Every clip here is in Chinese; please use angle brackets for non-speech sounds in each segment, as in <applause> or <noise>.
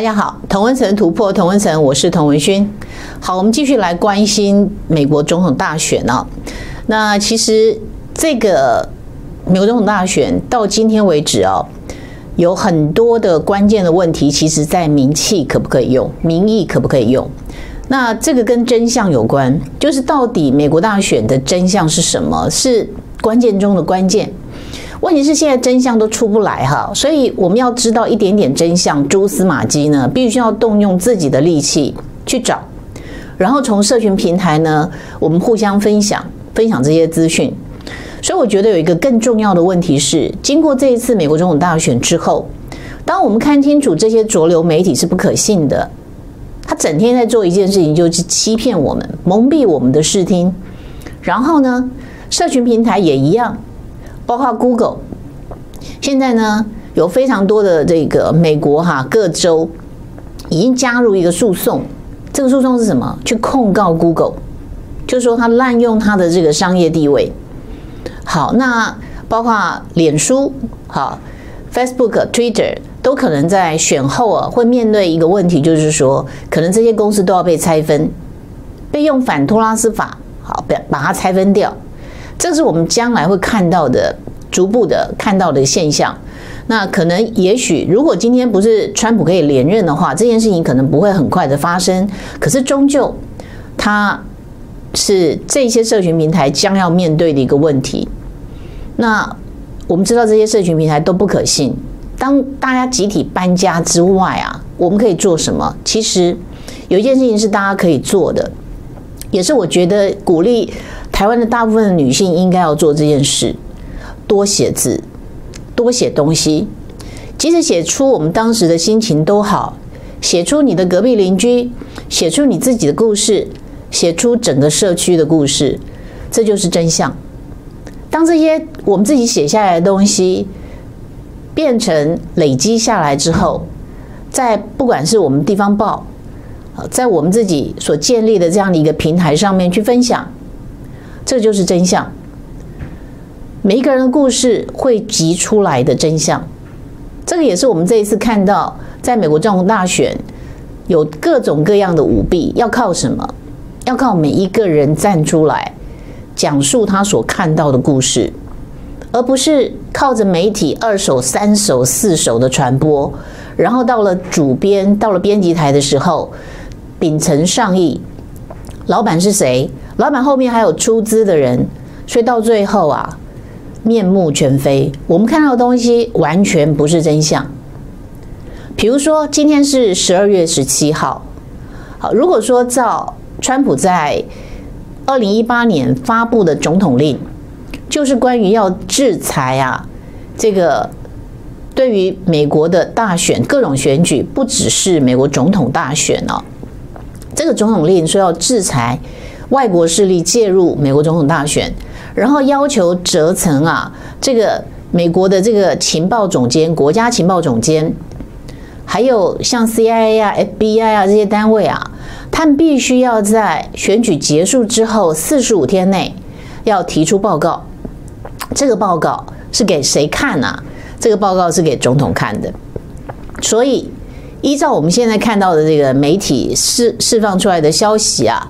大家好，同文层突破，同文层，我是童文勋。好，我们继续来关心美国总统大选啊。那其实这个美国总统大选到今天为止啊，有很多的关键的问题，其实在名气可不可以用，民意可不可以用？那这个跟真相有关，就是到底美国大选的真相是什么？是关键中的关键。问题是现在真相都出不来哈，所以我们要知道一点点真相，蛛丝马迹呢，必须要动用自己的力气去找，然后从社群平台呢，我们互相分享分享这些资讯。所以我觉得有一个更重要的问题是，经过这一次美国总统大选之后，当我们看清楚这些主流媒体是不可信的，他整天在做一件事情，就是欺骗我们、蒙蔽我们的视听，然后呢，社群平台也一样。包括 Google，现在呢有非常多的这个美国哈各州已经加入一个诉讼，这个诉讼是什么？去控告 Google，就是说他滥用他的这个商业地位。好，那包括脸书、好 Facebook、Twitter 都可能在选后啊会面对一个问题，就是说可能这些公司都要被拆分，被用反托拉斯法好把把它拆分掉。这是我们将来会看到的，逐步的看到的现象。那可能，也许，如果今天不是川普可以连任的话，这件事情可能不会很快的发生。可是，终究，它是这些社群平台将要面对的一个问题。那我们知道，这些社群平台都不可信。当大家集体搬家之外啊，我们可以做什么？其实，有一件事情是大家可以做的，也是我觉得鼓励。台湾的大部分女性应该要做这件事：多写字，多写东西。即使写出我们当时的心情都好，写出你的隔壁邻居，写出你自己的故事，写出整个社区的故事，这就是真相。当这些我们自己写下来的东西变成累积下来之后，在不管是我们地方报，在我们自己所建立的这样的一个平台上面去分享。这就是真相。每一个人的故事会集出来的真相，这个也是我们这一次看到，在美国总统大选有各种各样的舞弊，要靠什么？要靠每一个人站出来讲述他所看到的故事，而不是靠着媒体二手、三手、四手的传播，然后到了主编、到了编辑台的时候，秉承上意，老板是谁？老板后面还有出资的人，所以到最后啊，面目全非。我们看到的东西完全不是真相。比如说，今天是十二月十七号。好，如果说照川普在二零一八年发布的总统令，就是关于要制裁啊，这个对于美国的大选各种选举，不只是美国总统大选哦，这个总统令说要制裁。外国势力介入美国总统大选，然后要求责成啊，这个美国的这个情报总监、国家情报总监，还有像 CIA 啊、FBI 啊这些单位啊，他们必须要在选举结束之后四十五天内要提出报告。这个报告是给谁看啊？这个报告是给总统看的。所以，依照我们现在看到的这个媒体释释放出来的消息啊。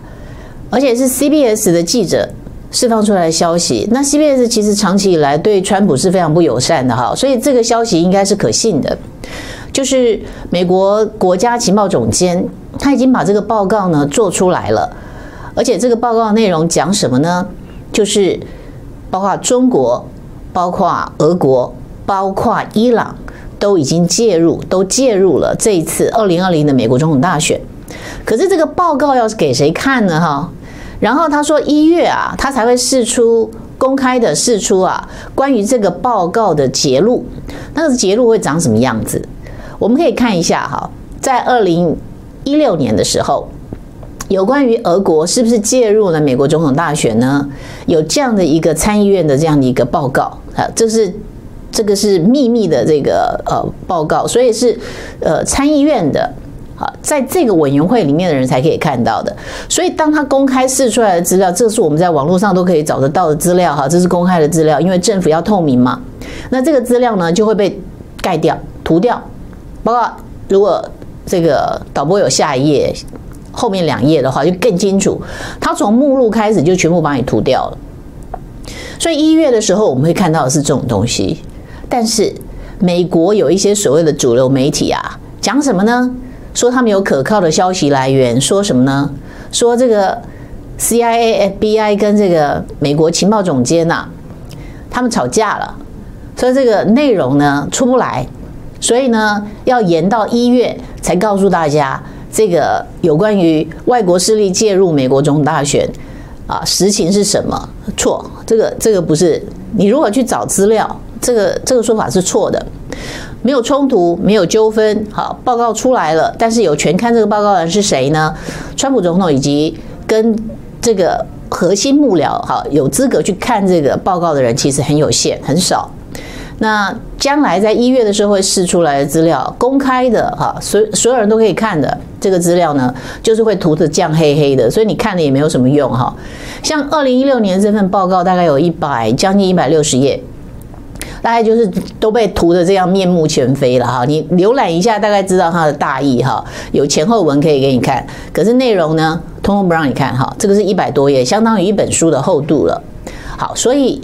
而且是 CBS 的记者释放出来的消息。那 CBS 其实长期以来对川普是非常不友善的哈，所以这个消息应该是可信的。就是美国国家情报总监他已经把这个报告呢做出来了，而且这个报告内容讲什么呢？就是包括中国、包括俄国、包括伊朗都已经介入，都介入了这一次二零二零的美国总统大选。可是这个报告要是给谁看呢？哈？然后他说一月啊，他才会释出公开的释出啊，关于这个报告的结录，那个结录会长什么样子？我们可以看一下哈，在二零一六年的时候，有关于俄国是不是介入了美国总统大选呢？有这样的一个参议院的这样的一个报告啊，这是这个是秘密的这个呃报告，所以是呃参议院的。在这个委员会里面的人才可以看到的，所以当他公开释出来的资料，这是我们在网络上都可以找得到的资料哈，这是公开的资料，因为政府要透明嘛。那这个资料呢就会被盖掉、涂掉，包括如果这个导播有下一页，后面两页的话就更清楚。他从目录开始就全部把你涂掉了。所以一月的时候我们会看到的是这种东西，但是美国有一些所谓的主流媒体啊，讲什么呢？说他们有可靠的消息来源，说什么呢？说这个 CIA、FBI 跟这个美国情报总监呐，他们吵架了，所以这个内容呢出不来，所以呢要延到一月才告诉大家这个有关于外国势力介入美国总统大选啊，实情是什么？错，这个这个不是。你如果去找资料，这个这个说法是错的。没有冲突，没有纠纷，好，报告出来了，但是有权看这个报告的人是谁呢？川普总统以及跟这个核心幕僚，好，有资格去看这个报告的人其实很有限，很少。那将来在一月的时候会释出来的资料，公开的哈，所所有人都可以看的这个资料呢，就是会涂得酱黑黑的，所以你看了也没有什么用哈。像二零一六年这份报告，大概有一百将近一百六十页。大概就是都被涂的这样面目全非了哈，你浏览一下大概知道它的大意哈，有前后文可以给你看，可是内容呢，通通不让你看哈，这个是一百多页，相当于一本书的厚度了。好，所以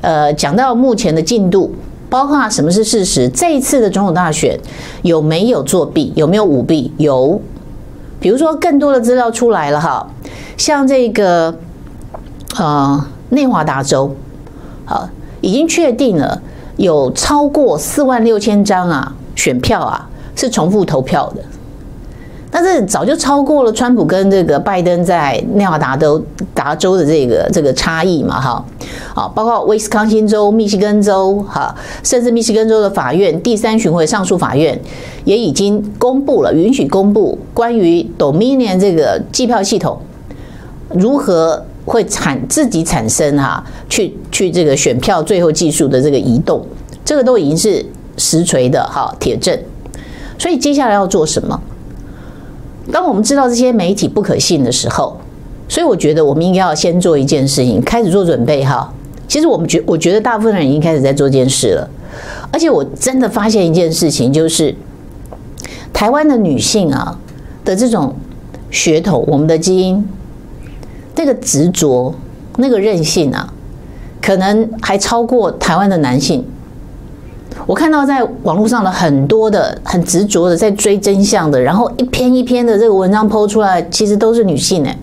呃，讲到目前的进度，包括什么是事实，这一次的总统大选有没有作弊，有没有舞弊？有，比如说更多的资料出来了哈，像这个呃内华达州，好，已经确定了。有超过四万六千张啊，选票啊是重复投票的，但是早就超过了川普跟这个拜登在内华达州达州的这个这个差异嘛，哈，啊，包括威斯康星州、密西根州，哈，甚至密西根州的法院第三巡回上诉法院也已经公布了，允许公布关于 Dominion 这个计票系统如何。会产自己产生哈，去去这个选票最后计数的这个移动，这个都已经是实锤的哈铁证。所以接下来要做什么？当我们知道这些媒体不可信的时候，所以我觉得我们应该要先做一件事情，开始做准备哈。其实我们觉我觉得大部分人已经开始在做这件事了，而且我真的发现一件事情，就是台湾的女性啊的这种血统，我们的基因。那个执着，那个韧性啊，可能还超过台湾的男性。我看到在网络上的很多的很执着的在追真相的，然后一篇一篇的这个文章剖出来，其实都是女性哎，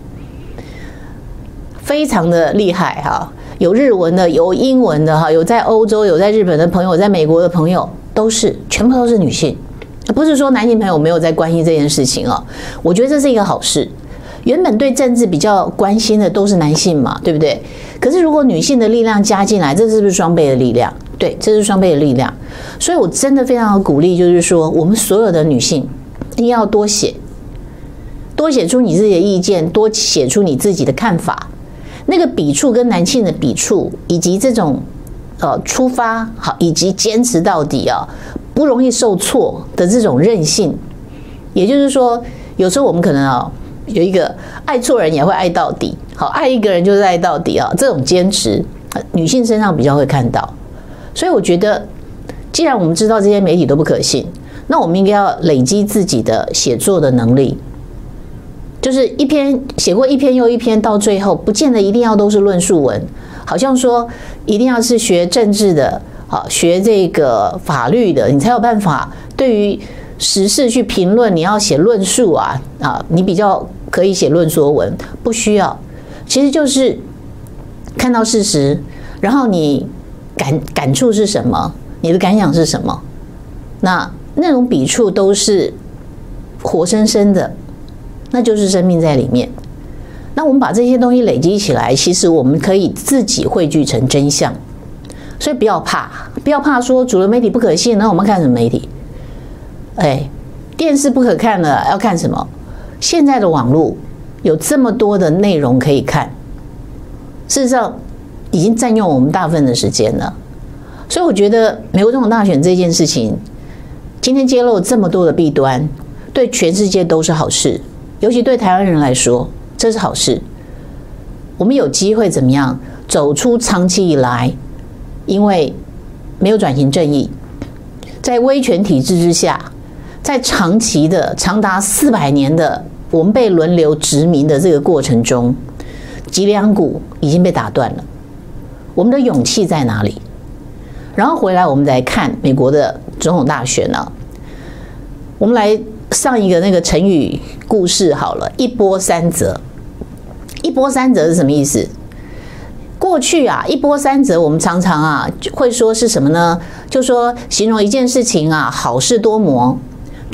非常的厉害哈。有日文的，有英文的哈，有在欧洲、有在日本的朋友，在美国的朋友，都是全部都是女性。不是说男性朋友没有在关心这件事情啊，我觉得这是一个好事。原本对政治比较关心的都是男性嘛，对不对？可是如果女性的力量加进来，这是不是双倍的力量？对，这是双倍的力量。所以我真的非常的鼓励，就是说我们所有的女性一定要多写，多写出你自己的意见，多写出你自己的看法。那个笔触跟男性的笔触，以及这种呃出发好，以及坚持到底啊，不容易受挫的这种韧性。也就是说，有时候我们可能啊。有一个爱错人也会爱到底，好，爱一个人就是爱到底啊！这种坚持，女性身上比较会看到。所以我觉得，既然我们知道这些媒体都不可信，那我们应该要累积自己的写作的能力，就是一篇写过一篇又一篇，到最后不见得一定要都是论述文，好像说一定要是学政治的，好，学这个法律的，你才有办法对于时事去评论。你要写论述啊啊，你比较。可以写论说文，不需要，其实就是看到事实，然后你感感触是什么，你的感想是什么，那那种笔触都是活生生的，那就是生命在里面。那我们把这些东西累积起来，其实我们可以自己汇聚成真相。所以不要怕，不要怕说主流媒体不可信，那我们看什么媒体？哎，电视不可看了，要看什么？现在的网络有这么多的内容可以看，事实上已经占用我们大部分的时间了。所以我觉得美国总统大选这件事情，今天揭露这么多的弊端，对全世界都是好事，尤其对台湾人来说，这是好事。我们有机会怎么样走出长期以来因为没有转型正义，在威权体制之下。在长期的长达四百年的我们被轮流殖民的这个过程中，脊梁骨已经被打断了。我们的勇气在哪里？然后回来，我们再看美国的总统大选呢？我们来上一个那个成语故事好了，一波三折。一波三折是什么意思？过去啊，一波三折，我们常常啊会说是什么呢？就说形容一件事情啊，好事多磨。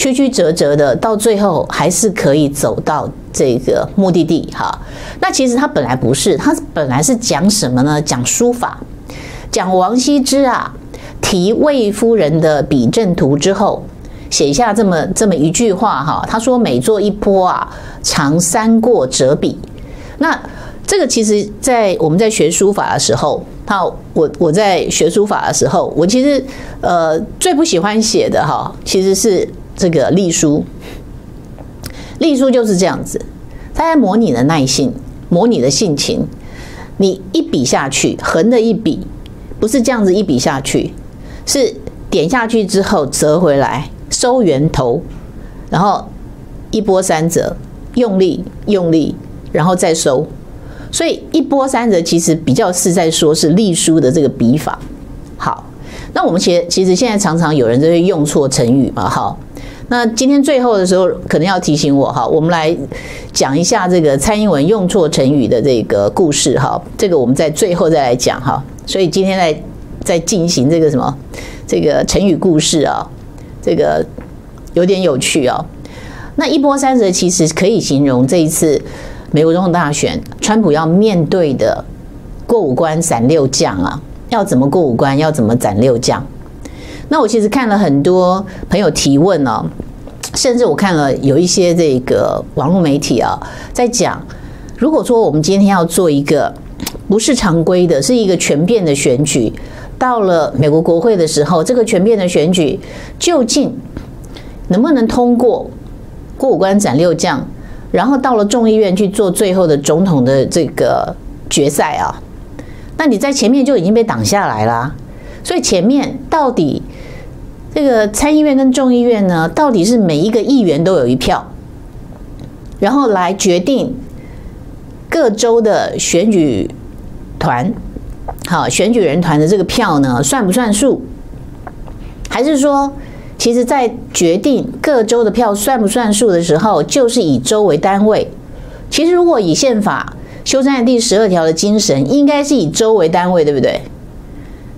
曲曲折折的，到最后还是可以走到这个目的地哈。那其实他本来不是，他本来是讲什么呢？讲书法，讲王羲之啊，题魏夫人的笔阵图之后，写下这么这么一句话哈。他说：“每作一波啊，常三过折笔。”那这个其实，在我们在学书法的时候，好，我我在学书法的时候，我其实呃最不喜欢写的哈，其实是。这个隶书，隶书就是这样子，它在磨你的耐性，磨你的性情。你一笔下去，横的一笔，不是这样子一笔下去，是点下去之后折回来，收圆头，然后一波三折，用力用力，然后再收。所以一波三折其实比较是在说是隶书的这个笔法。好，那我们其实其实现在常常有人就会用错成语嘛，哈。那今天最后的时候，可能要提醒我哈，我们来讲一下这个蔡英文用错成语的这个故事哈。这个我们在最后再来讲哈。所以今天在在进行这个什么这个成语故事啊，这个有点有趣啊。那一波三折其实可以形容这一次美国总统大选，川普要面对的过五关斩六将啊，要怎么过五关，要怎么斩六将。那我其实看了很多朋友提问哦，甚至我看了有一些这个网络媒体啊，在讲，如果说我们今天要做一个不是常规的，是一个全变的选举，到了美国国会的时候，这个全变的选举究竟能不能通过过五关斩六将，然后到了众议院去做最后的总统的这个决赛啊？那你在前面就已经被挡下来啦，所以前面到底？这个参议院跟众议院呢，到底是每一个议员都有一票，然后来决定各州的选举团，好，选举人团的这个票呢，算不算数？还是说，其实在决定各州的票算不算数的时候，就是以州为单位？其实，如果以宪法修正案第十二条的精神，应该是以州为单位，对不对？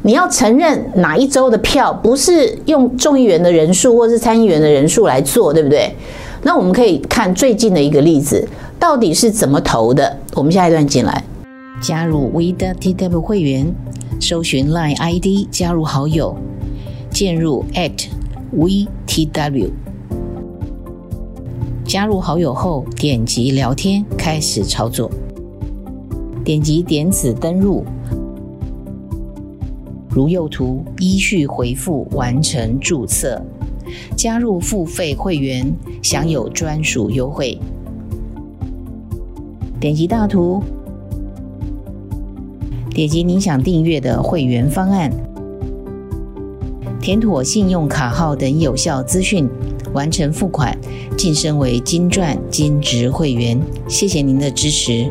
你要承认哪一周的票不是用众议员的人数或是参议员的人数来做，对不对？那我们可以看最近的一个例子，到底是怎么投的？我们下一段进来，加入 WeTW 会员，搜寻 Line ID 加入好友，进入 @WeTW，加入好友后点击聊天开始操作，点击点子登入。如右图，依序回复完成注册，加入付费会员，享有专属优惠。点击大图，点击您想订阅的会员方案，填妥信用卡号等有效资讯，完成付款，晋升为金钻金值会员。谢谢您的支持。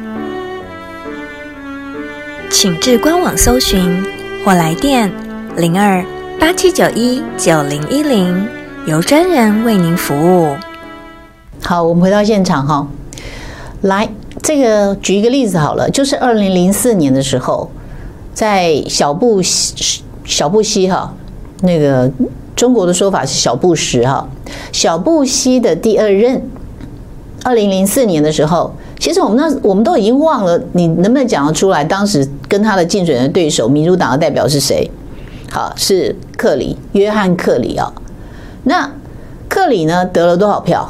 请至官网搜寻或来电零二八七九一九零一零，由专人为您服务。好，我们回到现场哈，来这个举一个例子好了，就是二零零四年的时候，在小布小布希哈，那个中国的说法是小布什哈，小布希的第二任，二零零四年的时候。其实我们那我们都已经忘了，你能不能讲得出来？当时跟他的竞选的对手，民主党的代表是谁？好，是克里，约翰克里啊。那克里呢得了多少票？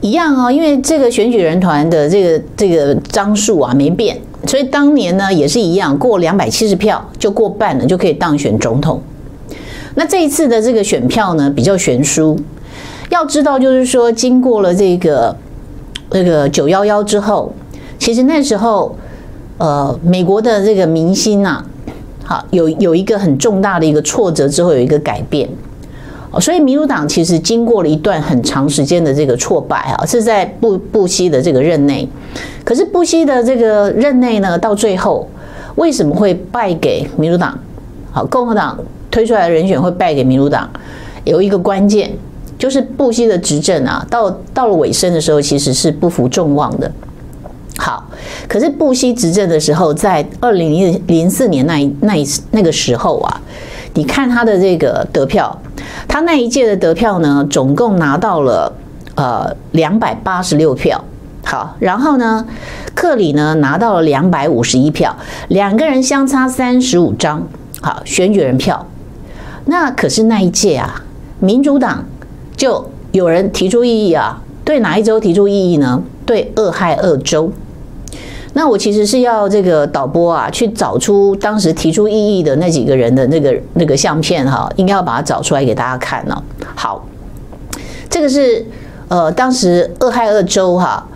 一样哦，因为这个选举人团的这个这个张数啊没变，所以当年呢也是一样，过两百七十票就过半了，就可以当选总统。那这一次的这个选票呢比较悬殊，要知道就是说，经过了这个这个九幺幺之后，其实那时候呃美国的这个民心啊。好，有有一个很重大的一个挫折之后，有一个改变，所以民主党其实经过了一段很长时间的这个挫败啊，是在布布希的这个任内。可是布希的这个任内呢，到最后为什么会败给民主党？好，共和党推出来的人选会败给民主党，有一个关键就是布希的执政啊，到到了尾声的时候，其实是不负众望的。好，可是布希执政的时候，在二零零四年那一那一那个时候啊，你看他的这个得票，他那一届的得票呢，总共拿到了呃两百八十六票。好，然后呢，克里呢拿到了两百五十一票，两个人相差三十五张。好，选举人票。那可是那一届啊，民主党就有人提出异议啊，对哪一州提出异议呢？对俄亥俄州。那我其实是要这个导播啊，去找出当时提出异议的那几个人的那个那个相片哈，应该要把它找出来给大家看呢。好，这个是呃当时俄亥俄州哈，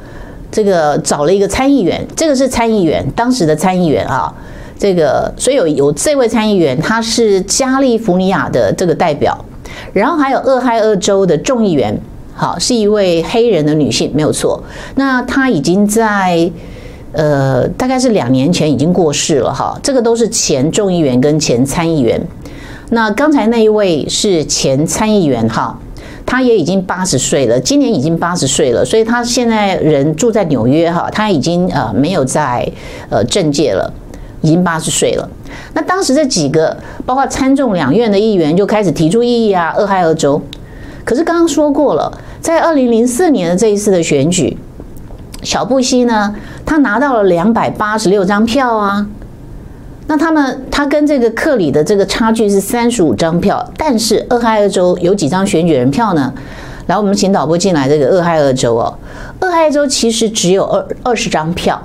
这个找了一个参议员，这个是参议员，当时的参议员啊，这个所以有有这位参议员，他是加利福尼亚的这个代表，然后还有俄亥俄州的众议员，好，是一位黑人的女性，没有错。那她已经在。呃，大概是两年前已经过世了哈。这个都是前众议员跟前参议员。那刚才那一位是前参议员哈，他也已经八十岁了，今年已经八十岁了，所以他现在人住在纽约哈，他已经呃没有在呃政界了，已经八十岁了。那当时这几个包括参众两院的议员就开始提出异议啊，俄亥俄州。可是刚刚说过了，在二零零四年的这一次的选举。小布希呢，他拿到了两百八十六张票啊，那他们他跟这个克里的这个差距是三十五张票，但是俄亥俄州有几张选举人票呢？来，我们请导播进来这个俄亥俄州哦，俄亥俄州其实只有二二十张票，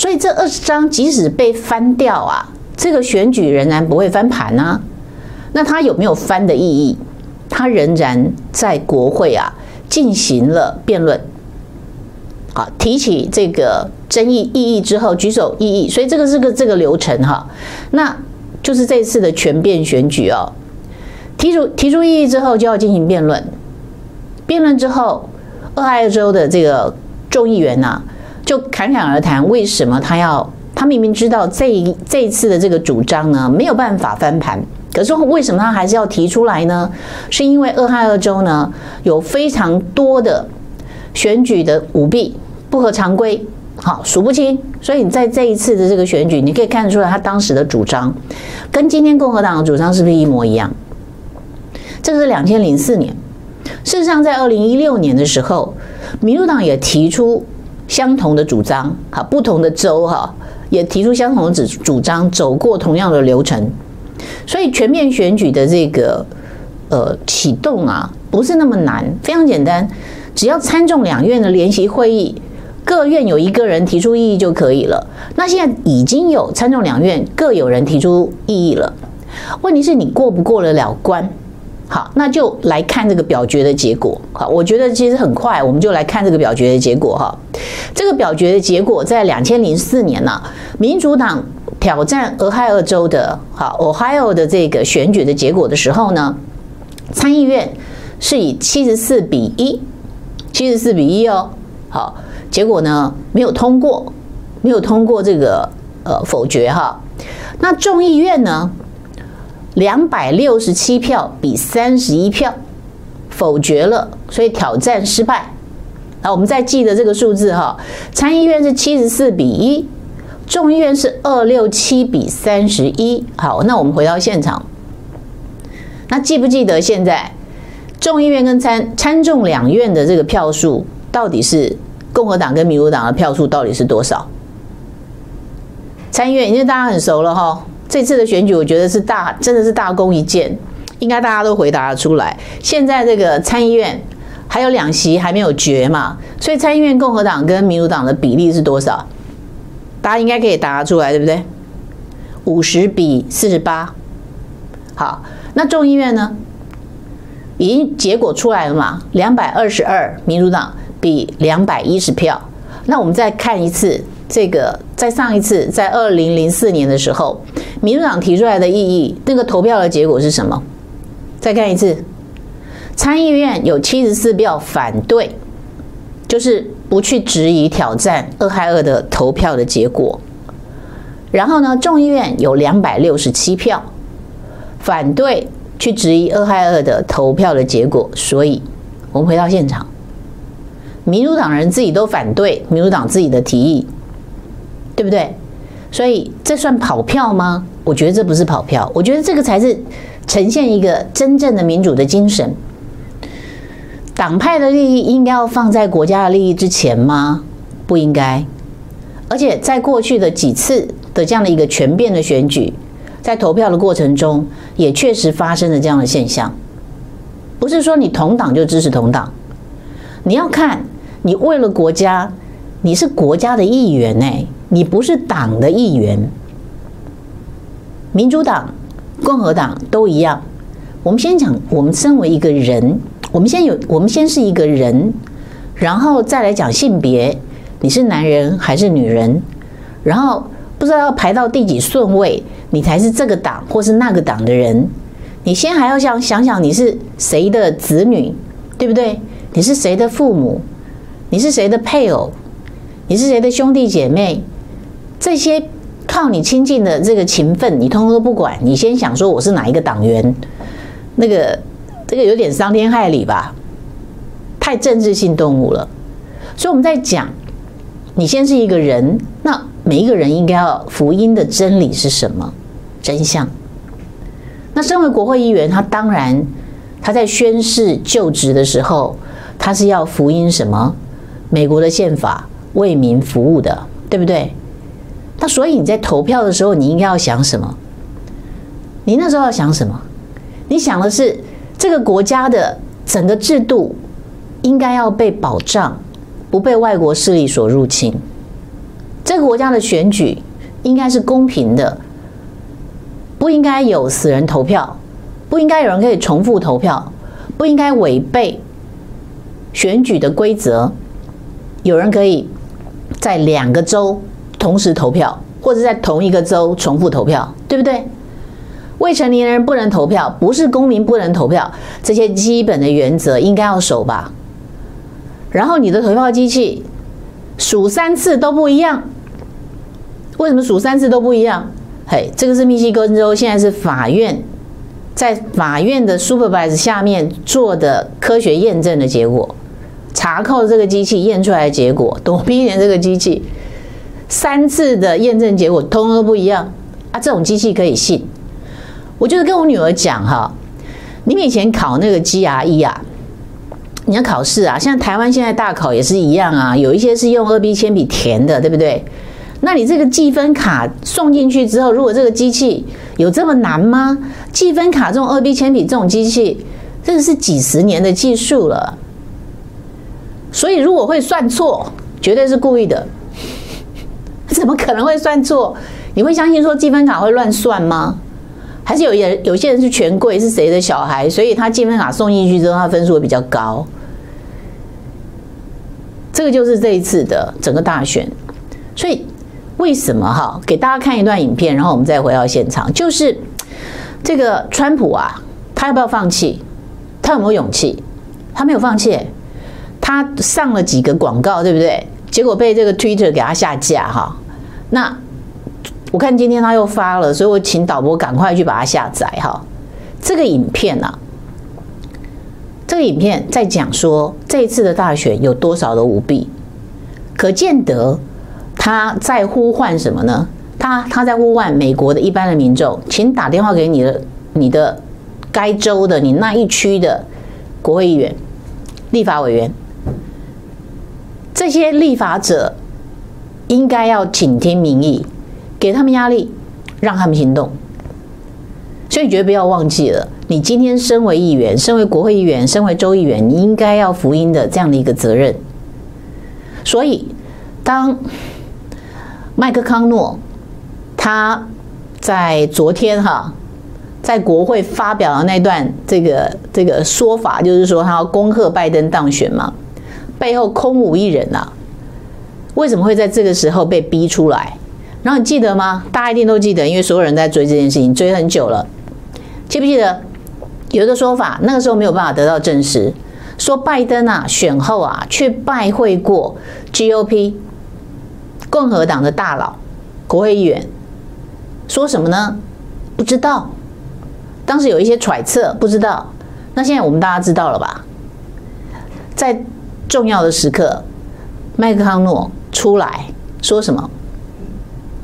所以这二十张即使被翻掉啊，这个选举仍然不会翻盘啊。那他有没有翻的意义？他仍然在国会啊进行了辩论。好，提起这个争议异议之后举手异议，所以这个是个这个流程哈。那就是这次的全变选举哦，提出提出异议之后就要进行辩论，辩论之后，俄亥俄州的这个众议员呐，就侃侃而谈，为什么他要他明明知道这一这一次的这个主张呢没有办法翻盘，可是为什么他还是要提出来呢？是因为俄亥俄州呢有非常多的。选举的舞弊不合常规，好数不清，所以你在这一次的这个选举，你可以看得出来，他当时的主张跟今天共和党的主张是不是一模一样？这是两千零四年。事实上，在二零一六年的时候，民主党也提出相同的主张，哈，不同的州哈也提出相同的主主张，走过同样的流程，所以全面选举的这个呃启动啊，不是那么难，非常简单。只要参众两院的联席会议，各院有一个人提出异议就可以了。那现在已经有参众两院各有人提出异议了，问题是你过不过得了关？好，那就来看这个表决的结果。好，我觉得其实很快，我们就来看这个表决的结果哈。这个表决的结果在两千零四年呢，民主党挑战俄亥俄州的，哈，Ohio 的这个选举的结果的时候呢，参议院是以七十四比一。七十四比一哦，好，结果呢没有通过，没有通过这个呃否决哈。那众议院呢，两百六十七票比三十一票否决了，所以挑战失败。好，我们再记得这个数字哈，参议院是七十四比一，众议院是二六七比三十一。好，那我们回到现场，那记不记得现在？众议院跟参参众两院的这个票数，到底是共和党跟民主党的票数到底是多少？参议院因为大家很熟了哈，这次的选举，我觉得是大，真的是大功一件，应该大家都回答得出来。现在这个参议院还有两席还没有决嘛，所以参议院共和党跟民主党的比例是多少？大家应该可以答出来，对不对？五十比四十八。好，那众议院呢？已经结果出来了嘛？两百二十二，民主党比两百一十票。那我们再看一次这个，在上一次在二零零四年的时候，民主党提出来的异议，那个投票的结果是什么？再看一次，参议院有七十四票反对，就是不去质疑挑战二害二的投票的结果。然后呢，众议院有两百六十七票反对。去质疑二害二的投票的结果，所以我们回到现场，民主党人自己都反对民主党自己的提议，对不对？所以这算跑票吗？我觉得这不是跑票，我觉得这个才是呈现一个真正的民主的精神。党派的利益应该要放在国家的利益之前吗？不应该。而且在过去的几次的这样的一个全变的选举。在投票的过程中，也确实发生了这样的现象。不是说你同党就支持同党，你要看你为了国家，你是国家的一员哎，你不是党的一员。民主党、共和党都一样。我们先讲，我们身为一个人，我们先有，我们先是一个人，然后再来讲性别，你是男人还是女人，然后不知道要排到第几顺位。你才是这个党或是那个党的人，你先还要想想想你是谁的子女，对不对？你是谁的父母？你是谁的配偶？你是谁的兄弟姐妹？这些靠你亲近的这个情分，你通通都不管。你先想说我是哪一个党员，那个这个有点伤天害理吧？太政治性动物了。所以我们在讲，你先是一个人，那每一个人应该要福音的真理是什么？真相。那身为国会议员，他当然他在宣誓就职的时候，他是要福音什么？美国的宪法为民服务的，对不对？那所以你在投票的时候，你应该要想什么？你那时候要想什么？你想的是这个国家的整个制度应该要被保障，不被外国势力所入侵。这个国家的选举应该是公平的。不应该有死人投票，不应该有人可以重复投票，不应该违背选举的规则。有人可以在两个州同时投票，或者在同一个州重复投票，对不对？未成年人不能投票，不是公民不能投票，这些基本的原则应该要守吧。然后你的投票机器数三次都不一样，为什么数三次都不一样？嘿，这个是密西根州，现在是法院在法院的 supervise 下面做的科学验证的结果，查扣这个机器验出来的结果，躲避点这个机器三次的验证结果通通不一样啊！这种机器可以信？我就是跟我女儿讲哈，你们以前考那个 GRE 啊，你要考试啊，像台湾现在大考也是一样啊，有一些是用二 B 铅笔填的，对不对？那你这个计分卡送进去之后，如果这个机器有这么难吗？计分卡这种二 B 铅笔这种机器，这个是几十年的技术了。所以如果会算错，绝对是故意的。<laughs> 怎么可能会算错？你会相信说积分卡会乱算吗？还是有人有些人是权贵，是谁的小孩，所以他积分卡送进去之后，他分数会比较高。这个就是这一次的整个大选，所以。为什么哈？给大家看一段影片，然后我们再回到现场。就是这个川普啊，他要不要放弃？他有没有勇气？他没有放弃。他上了几个广告，对不对？结果被这个 Twitter 给他下架哈。那我看今天他又发了，所以我请导播赶快去把它下载哈。这个影片啊，这个影片在讲说这一次的大选有多少的舞弊，可见得。他在呼唤什么呢？他他在呼唤美国的一般的民众，请打电话给你的你的该州的你那一区的国会议员、立法委员，这些立法者应该要倾听民意，给他们压力，让他们行动。所以绝对不要忘记了，你今天身为议员，身为国会议员，身为州议员，你应该要福音的这样的一个责任。所以，当麦克康诺他在昨天哈，在国会发表了那段这个这个说法，就是说他要恭贺拜登当选嘛，背后空无一人呐、为什么会在这个时候被逼出来？然后你记得吗？大家一定都记得，因为所有人在追这件事情，追很久了。记不记得有一个说法？那个时候没有办法得到证实，说拜登啊选后啊去拜会过 GOP 共和党的大佬、国会议员，说什么呢？不知道。当时有一些揣测，不知道。那现在我们大家知道了吧？在重要的时刻，麦克康诺出来说什么？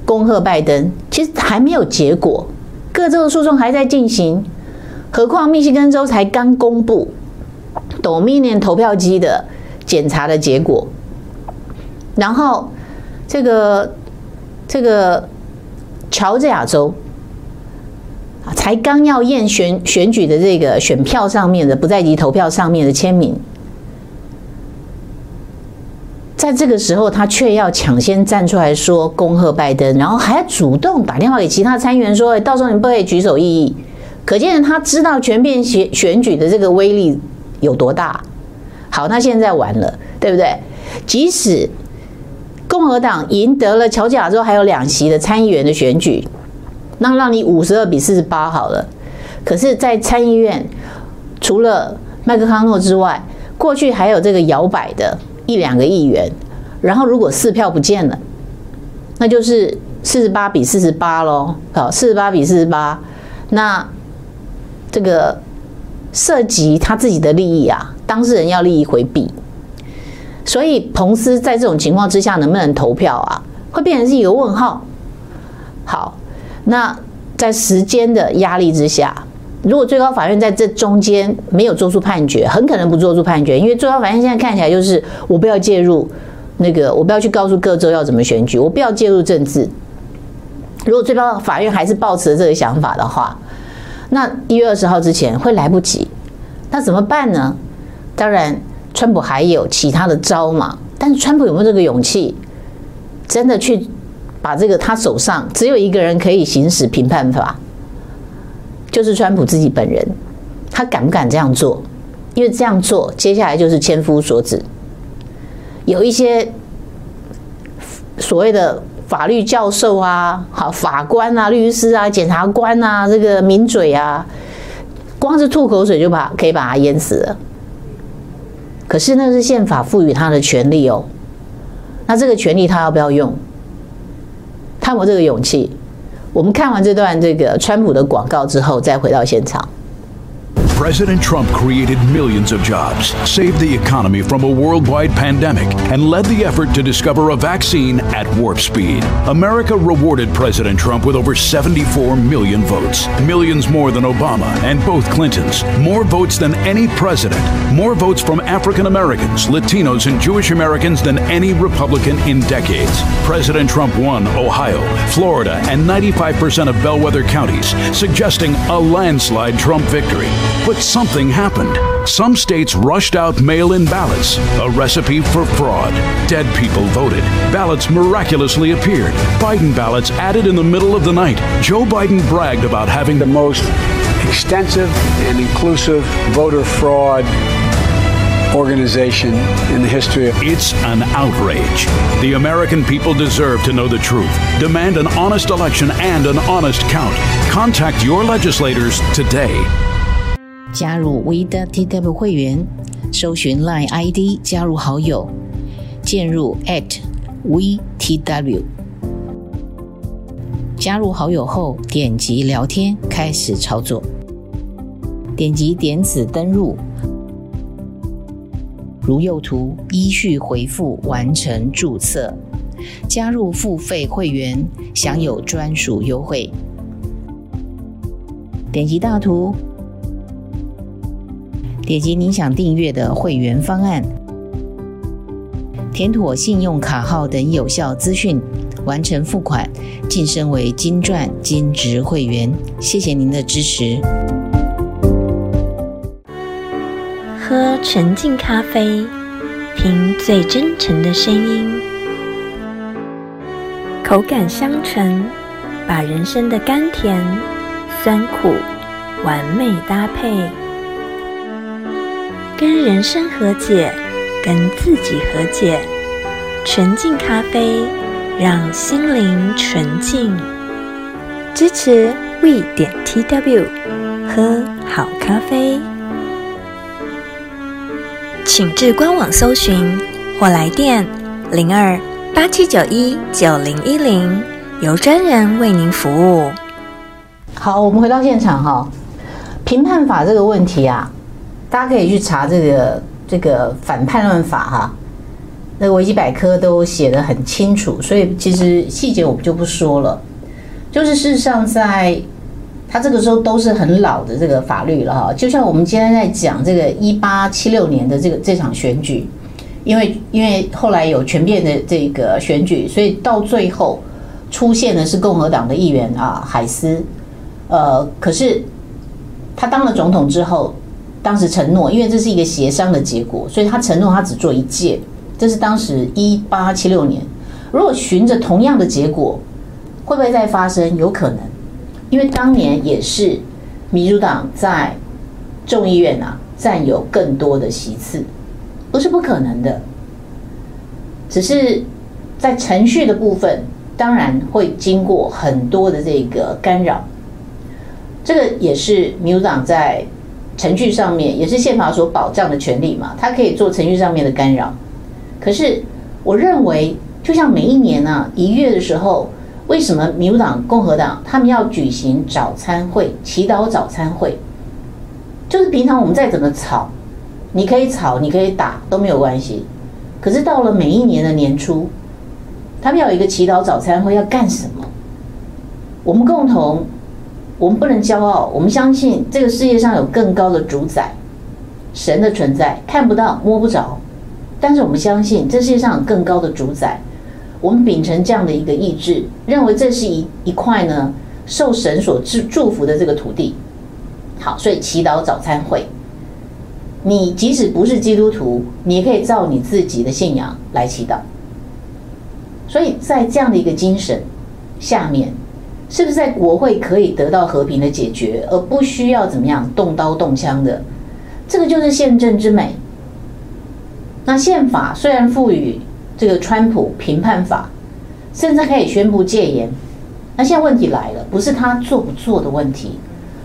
恭贺拜登，其实还没有结果，各州的诉讼还在进行。何况密西根州才刚公布 Dominion 投票机的检查的结果，然后这个这个乔治亚州才刚要验选选举的这个选票上面的不在籍投票上面的签名。在这个时候，他却要抢先站出来说恭贺拜登，然后还主动打电话给其他参议员说：“到时候你不可以举手异议。”可见他知道全面选选举的这个威力有多大。好，那现在完了，对不对？即使共和党赢得了乔治亚州还有两席的参议员的选举，那让你五十二比四十八好了。可是，在参议院，除了麦克康诺之外，过去还有这个摇摆的。一两个议员，然后如果四票不见了，那就是四十八比四十八喽。好，四十八比四十八，那这个涉及他自己的利益啊，当事人要利益回避，所以彭斯在这种情况之下能不能投票啊，会变成是一个问号。好，那在时间的压力之下。如果最高法院在这中间没有做出判决，很可能不做出判决，因为最高法院现在看起来就是我不要介入，那个我不要去告诉各州要怎么选举，我不要介入政治。如果最高法院还是抱持这个想法的话，那一月二十号之前会来不及，那怎么办呢？当然，川普还有其他的招嘛，但是川普有没有这个勇气，真的去把这个他手上只有一个人可以行使评判法？就是川普自己本人，他敢不敢这样做？因为这样做，接下来就是千夫所指。有一些所谓的法律教授啊、好法官啊、律师啊、检察官啊，这个名嘴啊，光是吐口水就把可以把他淹死了。可是那是宪法赋予他的权利哦。那这个权利他要不要用？他有没有这个勇气？我们看完这段这个川普的广告之后，再回到现场。President Trump created millions of jobs, saved the economy from a worldwide pandemic, and led the effort to discover a vaccine at warp speed. America rewarded President Trump with over 74 million votes, millions more than Obama and both Clintons, more votes than any president, more votes from African Americans, Latinos, and Jewish Americans than any Republican in decades. President Trump won Ohio, Florida, and 95% of bellwether counties, suggesting a landslide Trump victory. But something happened. Some states rushed out mail in ballots, a recipe for fraud. Dead people voted. Ballots miraculously appeared. Biden ballots added in the middle of the night. Joe Biden bragged about having the most extensive and inclusive voter fraud organization in the history of It's an outrage. The American people deserve to know the truth. Demand an honest election and an honest count. Contact your legislators today. 加入 We.TW 会员，搜寻 Line ID 加入好友，进入 at VTW。加入好友后，点击聊天开始操作，点击点此登入，如右图依序回复完成注册，加入付费会员，享有专属优惠。点击大图。点击您想订阅的会员方案，填妥信用卡号等有效资讯，完成付款，晋升为金钻金职会员。谢谢您的支持。喝纯净咖啡，听最真诚的声音，口感香醇，把人生的甘甜、酸苦完美搭配，跟人生和解，跟自己和解。纯净咖啡，让心灵纯净。支持 we 点 tw，喝好咖啡。请至官网搜寻或来电零二八七九一九零一零，由专人为您服务。好，我们回到现场哈，评判法这个问题啊，大家可以去查这个这个反叛乱法哈。那维基百科都写得很清楚，所以其实细节我们就不说了。就是事实上，在他这个时候都是很老的这个法律了哈。就像我们今天在讲这个一八七六年的这个这场选举，因为因为后来有全变的这个选举，所以到最后出现的是共和党的议员啊海斯。呃，可是他当了总统之后，当时承诺，因为这是一个协商的结果，所以他承诺他只做一届。这是当时一八七六年，如果循着同样的结果，会不会再发生？有可能，因为当年也是民主党在众议院啊占有更多的席次，不是不可能的。只是在程序的部分，当然会经过很多的这个干扰。这个也是民主党在程序上面，也是宪法所保障的权利嘛，他可以做程序上面的干扰。可是，我认为，就像每一年呢、啊，一月的时候，为什么民主党、共和党他们要举行早餐会、祈祷早餐会？就是平常我们再怎么吵，你可以吵，你可以打都没有关系。可是到了每一年的年初，他们要有一个祈祷早餐会，要干什么？我们共同，我们不能骄傲，我们相信这个世界上有更高的主宰，神的存在，看不到、摸不着。但是我们相信，这世界上有更高的主宰。我们秉承这样的一个意志，认为这是一一块呢受神所祝祝福的这个土地。好，所以祈祷早餐会，你即使不是基督徒，你也可以照你自己的信仰来祈祷。所以在这样的一个精神下面，是不是在国会可以得到和平的解决，而不需要怎么样动刀动枪的？这个就是宪政之美。那宪法虽然赋予这个川普评判法，甚至可以宣布戒严，那现在问题来了，不是他做不做的问题，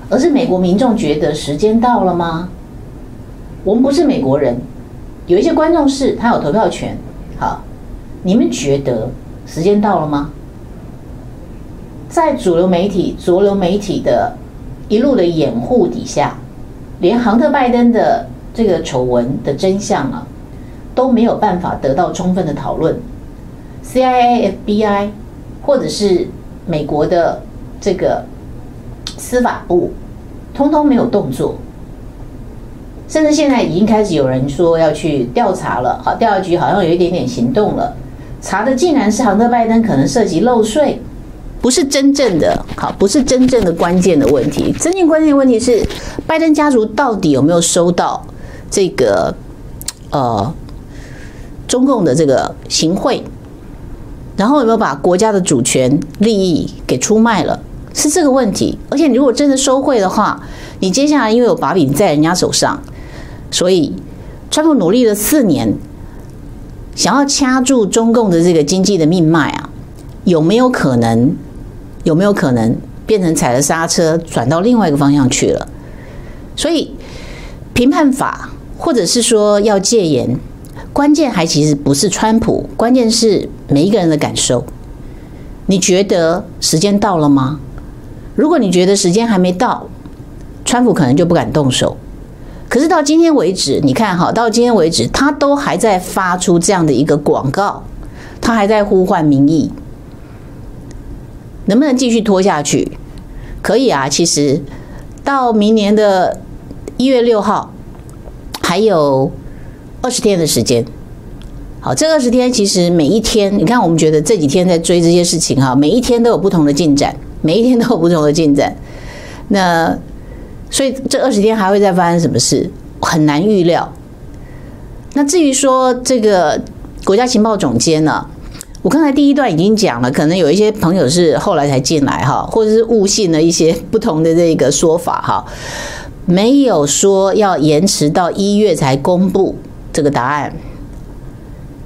而是美国民众觉得时间到了吗？我们不是美国人，有一些观众是他有投票权，好，你们觉得时间到了吗？在主流媒体、主流媒体的一路的掩护底下，连杭特拜登的这个丑闻的真相啊。都没有办法得到充分的讨论，CIA、FBI，或者是美国的这个司法部，通通没有动作，甚至现在已经开始有人说要去调查了。好，调查局好像有一点点行动了，查的竟然是杭特拜登可能涉及漏税，不是真正的，好，不是真正的关键的问题。真正关键的问题是，拜登家族到底有没有收到这个，呃。中共的这个行贿，然后有没有把国家的主权利益给出卖了？是这个问题。而且，你如果真的收贿的话，你接下来因为有把柄在人家手上，所以川普努力了四年，想要掐住中共的这个经济的命脉啊，有没有可能？有没有可能变成踩了刹车，转到另外一个方向去了？所以，评判法或者是说要戒严。关键还其实不是川普，关键是每一个人的感受。你觉得时间到了吗？如果你觉得时间还没到，川普可能就不敢动手。可是到今天为止，你看哈，到今天为止，他都还在发出这样的一个广告，他还在呼唤民意，能不能继续拖下去？可以啊，其实到明年的一月六号还有。二十天的时间，好，这二十天其实每一天，你看我们觉得这几天在追这些事情哈，每一天都有不同的进展，每一天都有不同的进展。那所以这二十天还会再发生什么事，很难预料。那至于说这个国家情报总监呢，我刚才第一段已经讲了，可能有一些朋友是后来才进来哈，或者是误信了一些不同的这个说法哈，没有说要延迟到一月才公布这个答案。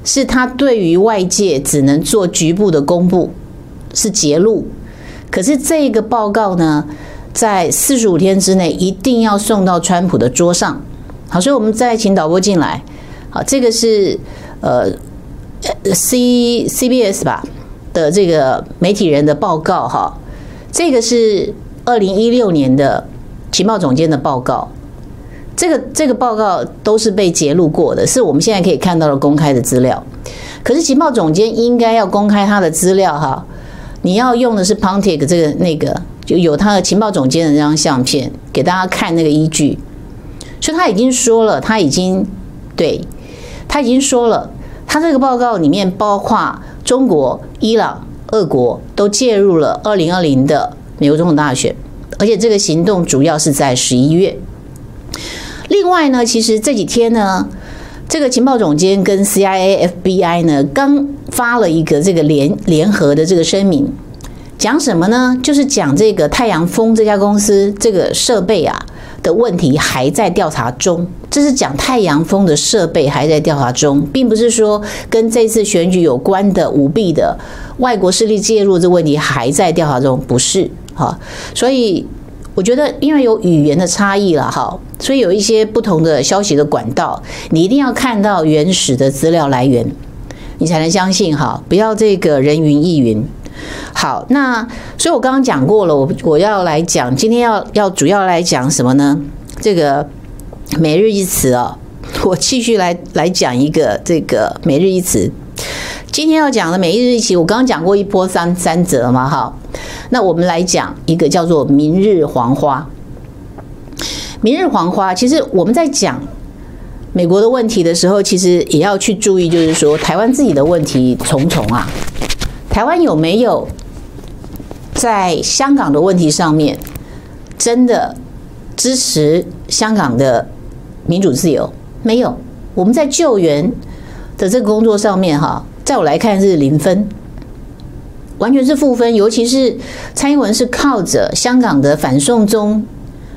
是他对于外界只能做局部的公布，是揭露。可是这个报告呢，在四十五天之内一定要送到川普的桌上。好，所以我们再请导播进来。好，这个是呃 C C B S 吧的这个媒体人的报告哈。这个是二零一六年的情报总监的报告。这个这个报告都是被揭露过的，是我们现在可以看到的公开的资料。可是情报总监应该要公开他的资料哈，你要用的是 Pontic 这个那个，就有他的情报总监的那张相片给大家看那个依据。所以他已经说了，他已经对，他已经说了，他这个报告里面包括中国、伊朗、俄国都介入了二零二零的美国总统大选，而且这个行动主要是在十一月。另外呢，其实这几天呢，这个情报总监跟 CIA、FBI 呢刚发了一个这个联联合的这个声明，讲什么呢？就是讲这个太阳风这家公司这个设备啊的问题还在调查中。这是讲太阳风的设备还在调查中，并不是说跟这次选举有关的舞弊的外国势力介入这问题还在调查中，不是哈，所以。我觉得，因为有语言的差异了哈，所以有一些不同的消息的管道，你一定要看到原始的资料来源，你才能相信哈，不要这个人云亦云。好，那所以我刚刚讲过了，我我要来讲，今天要要主要来讲什么呢？这个每日一词哦，<laughs> 我继续来来讲一个这个每日一词。今天要讲的每日一词，我刚刚讲过一波三三折嘛哈。那我们来讲一个叫做“明日黄花”。明日黄花，其实我们在讲美国的问题的时候，其实也要去注意，就是说台湾自己的问题重重啊。台湾有没有在香港的问题上面真的支持香港的民主自由？没有。我们在救援的这个工作上面，哈，在我来看是零分。完全是负分，尤其是蔡英文是靠着香港的反送中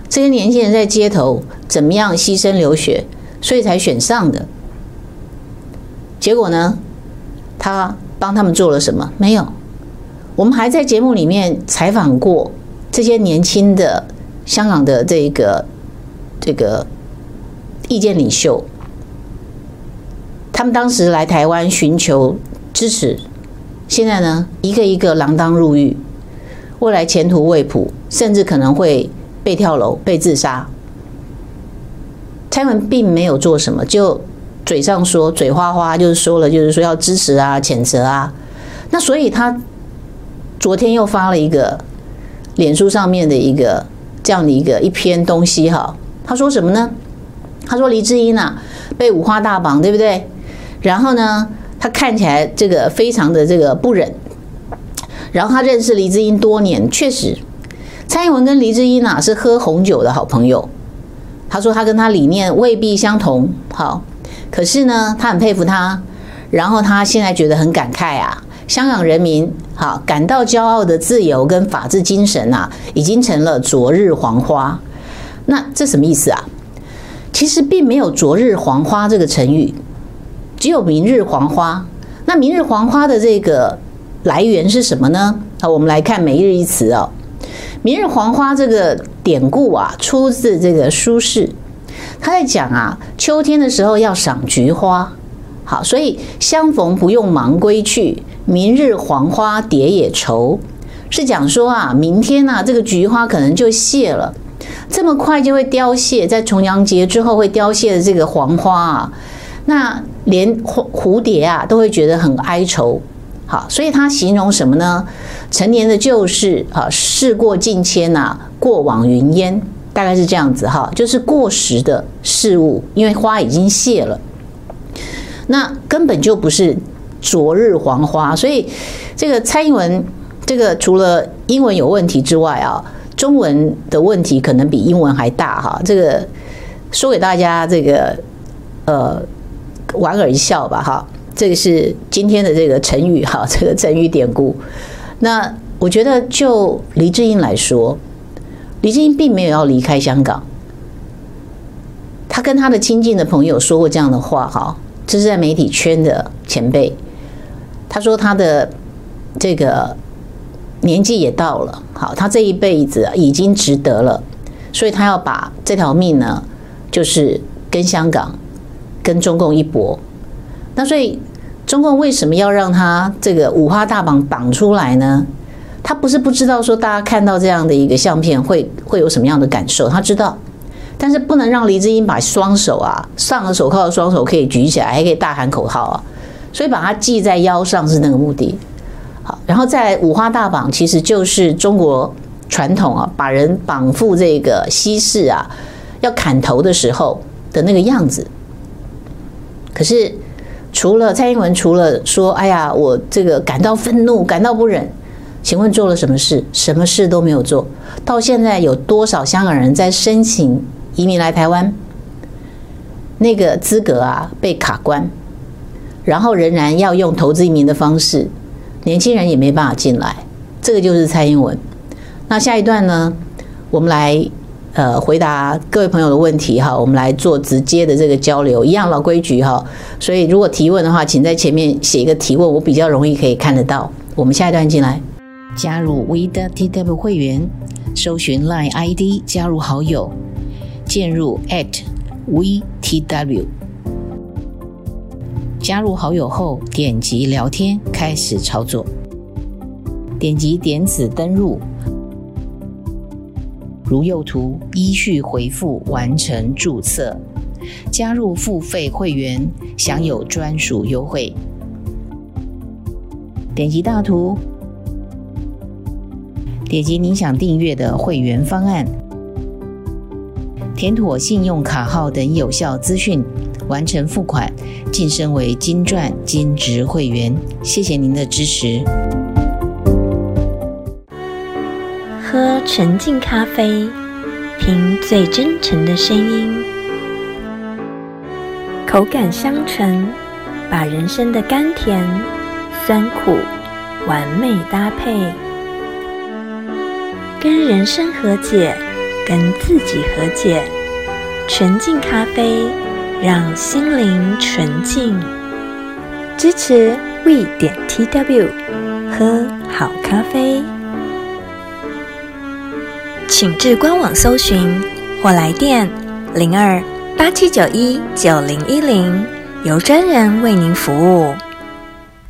这些年轻人在街头怎么样牺牲流血，所以才选上的。结果呢，他帮他们做了什么？没有。我们还在节目里面采访过这些年轻的香港的这个这个意见领袖，他们当时来台湾寻求支持。现在呢，一个一个锒铛入狱，未来前途未卜，甚至可能会被跳楼、被自杀。蔡文并没有做什么，就嘴上说嘴花花，就是说了，就是说要支持啊、谴责啊。那所以他昨天又发了一个脸书上面的一个这样的一个一篇东西哈，他说什么呢？他说黎智英啊被五花大绑，对不对？然后呢？他看起来这个非常的这个不忍，然后他认识黎智英多年，确实，蔡英文跟黎智英啊是喝红酒的好朋友。他说他跟他理念未必相同，好，可是呢，他很佩服他，然后他现在觉得很感慨啊，香港人民好感到骄傲的自由跟法治精神啊，已经成了昨日黄花。那这什么意思啊？其实并没有昨日黄花这个成语。只有明日黄花，那明日黄花的这个来源是什么呢？好，我们来看每日一词哦。明日黄花这个典故啊，出自这个苏轼，他在讲啊，秋天的时候要赏菊花。好，所以相逢不用忙归去，明日黄花蝶也愁，是讲说啊，明天呐、啊，这个菊花可能就谢了，这么快就会凋谢，在重阳节之后会凋谢的这个黄花啊。那连蝴蝶啊都会觉得很哀愁，好，所以他形容什么呢？陈年的旧事啊，事过境迁呐，过往云烟，大概是这样子哈，就是过时的事物，因为花已经谢了。那根本就不是昨日黄花。所以这个蔡英文，这个除了英文有问题之外啊，中文的问题可能比英文还大哈。这个说给大家这个呃莞尔一笑吧哈。这个是今天的这个成语哈，这个成语典故。那我觉得就黎智英来说，黎智英并没有要离开香港。他跟他的亲近的朋友说过这样的话哈，这是在媒体圈的前辈。他说他的这个年纪也到了，好，他这一辈子已经值得了，所以他要把这条命呢，就是跟香港、跟中共一搏。那所以，中共为什么要让他这个五花大绑绑出来呢？他不是不知道说大家看到这样的一个相片会会有什么样的感受，他知道，但是不能让黎智英把双手啊，上了手铐的双手可以举起来，还可以大喊口号啊，所以把它系在腰上是那个目的。好，然后再五花大绑，其实就是中国传统啊，把人绑赴这个西市啊，要砍头的时候的那个样子。可是。除了蔡英文，除了说“哎呀，我这个感到愤怒，感到不忍”，请问做了什么事？什么事都没有做。到现在有多少香港人在申请移民来台湾？那个资格啊被卡关，然后仍然要用投资移民的方式，年轻人也没办法进来。这个就是蔡英文。那下一段呢？我们来。呃，回答各位朋友的问题哈，我们来做直接的这个交流，一样老规矩哈。所以如果提问的话，请在前面写一个提问，我比较容易可以看得到。我们下一段进来，加入 WeTW 会员，搜寻 Line ID 加入好友，进入 @WeTW，加入好友后点击聊天开始操作，点击点此登入。如右图，依序回复完成注册，加入付费会员，享有专属优惠。点击大图，点击您想订阅的会员方案，填妥信用卡号等有效资讯，完成付款，晋升为金钻金质会员。谢谢您的支持。喝纯净咖啡，听最真诚的声音，口感香醇，把人生的甘甜、酸苦完美搭配，跟人生和解，跟自己和解。纯净咖啡，让心灵纯净。支持 We 点 TW，喝好咖啡。请至官网搜寻或来电零二八七九一九零一零，由专人为您服务。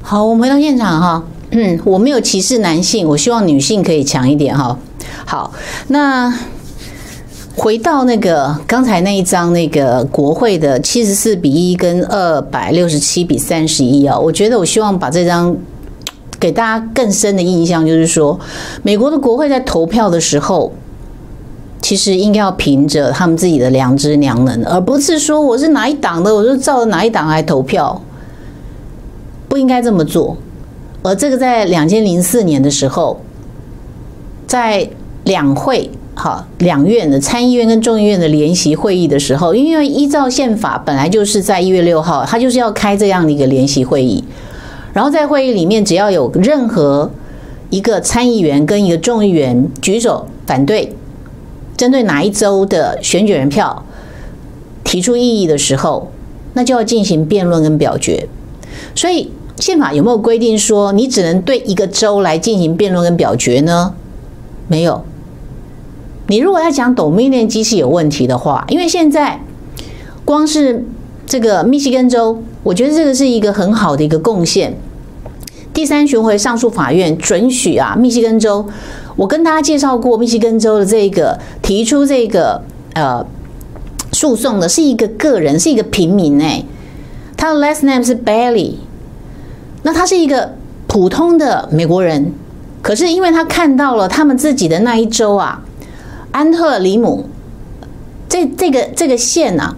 好，我们回到现场哈。嗯，我没有歧视男性，我希望女性可以强一点哈。好，那回到那个刚才那一张那个国会的七十四比一跟二百六十七比三十一啊，我觉得我希望把这张给大家更深的印象，就是说美国的国会在投票的时候。其实应该要凭着他们自己的良知、良能，而不是说我是哪一党的，我就照着哪一党来投票，不应该这么做。而这个在两千零四年的时候，在两会哈两院的参议院跟众议院的联席会议的时候，因为依照宪法本来就是在一月六号，他就是要开这样的一个联席会议，然后在会议里面，只要有任何一个参议员跟一个众议员举手反对。针对哪一州的选举人票提出异议的时候，那就要进行辩论跟表决。所以宪法有没有规定说你只能对一个州来进行辩论跟表决呢？没有。你如果要讲 Dominion 机器有问题的话，因为现在光是这个密西根州，我觉得这个是一个很好的一个贡献。第三巡回上诉法院准许啊，密西根州。我跟大家介绍过，密西根州的这个提出这个呃诉讼的是一个个人，是一个平民哎，他的 last name 是 Bailey，那他是一个普通的美国人，可是因为他看到了他们自己的那一州啊，安特里姆这这个这个县呢、啊，